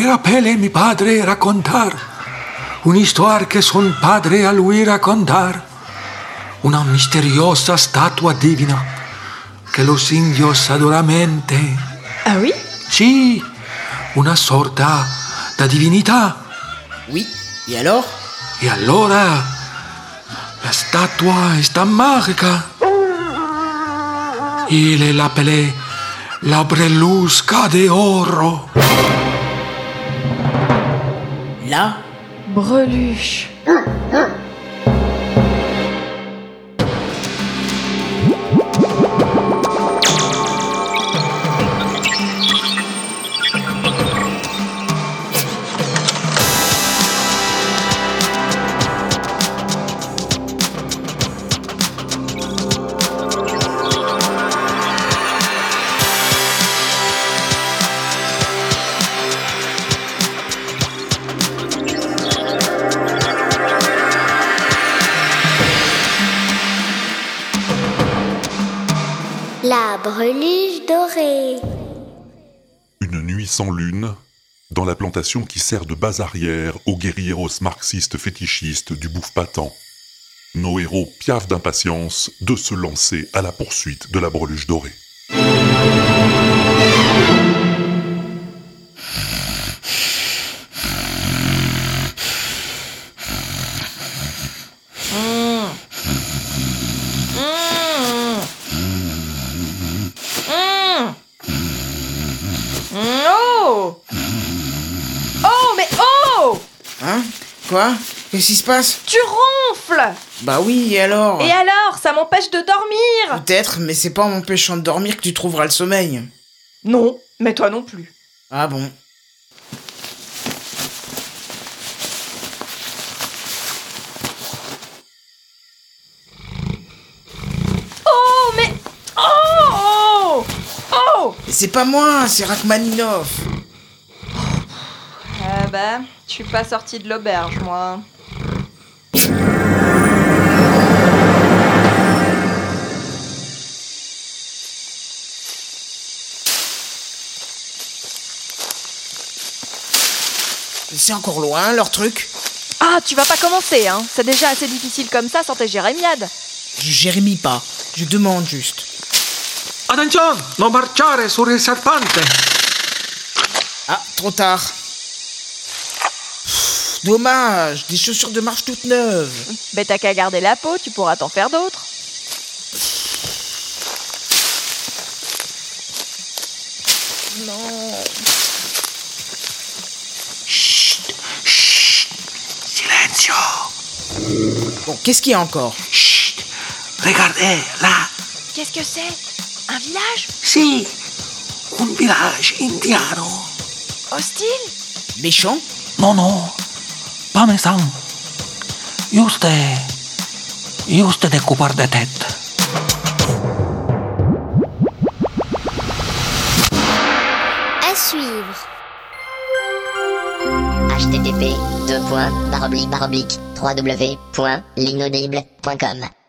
me rappelle mi padre raccontar un'histoire che son padre a lui raccontar. Una misteriosa statua divina che los indios adoramente. Ah oui Sì, una sorta da divinità. Oui, et alors E allora la statua è magica. Il l'appelait la brelusca de oro. Là Breluche. La breluche dorée. Une nuit sans lune, dans la plantation qui sert de base arrière aux guerrieros marxistes fétichistes du bouffe patent. Nos héros piaffent d'impatience de se lancer à la poursuite de la breluche dorée. Hein? Quoi? Qu'est-ce qui se passe? Tu ronfles! Bah oui, et alors? Et alors, ça m'empêche de dormir! Peut-être, mais c'est pas en m'empêchant de dormir que tu trouveras le sommeil. Non, mais toi non plus. Ah bon? Oh, mais... Oh Oh Oh! C'est pas moi, c'est Rachmaninov. Ben, je suis pas sortie de l'auberge, moi. C'est encore loin, leur truc Ah, tu vas pas commencer, hein C'est déjà assez difficile comme ça sans tes jérémiades. Je jérémie pas, je demande juste. Attention, non marciare sur il serpente. Ah, trop tard. Dommage, des chaussures de marche toutes neuves. Ben t'as qu'à garder la peau, tu pourras t'en faire d'autres. Non. Silenzio. Bon, qu'est-ce qu'il y a encore? Chut. Regardez, là. Qu'est-ce que c'est? Un village? Si, un village indiano. Hostile? Méchant? No, no, pas méchant. Juste, juste des coupeurs de tête. À suivre. http 2 www.linaudible.com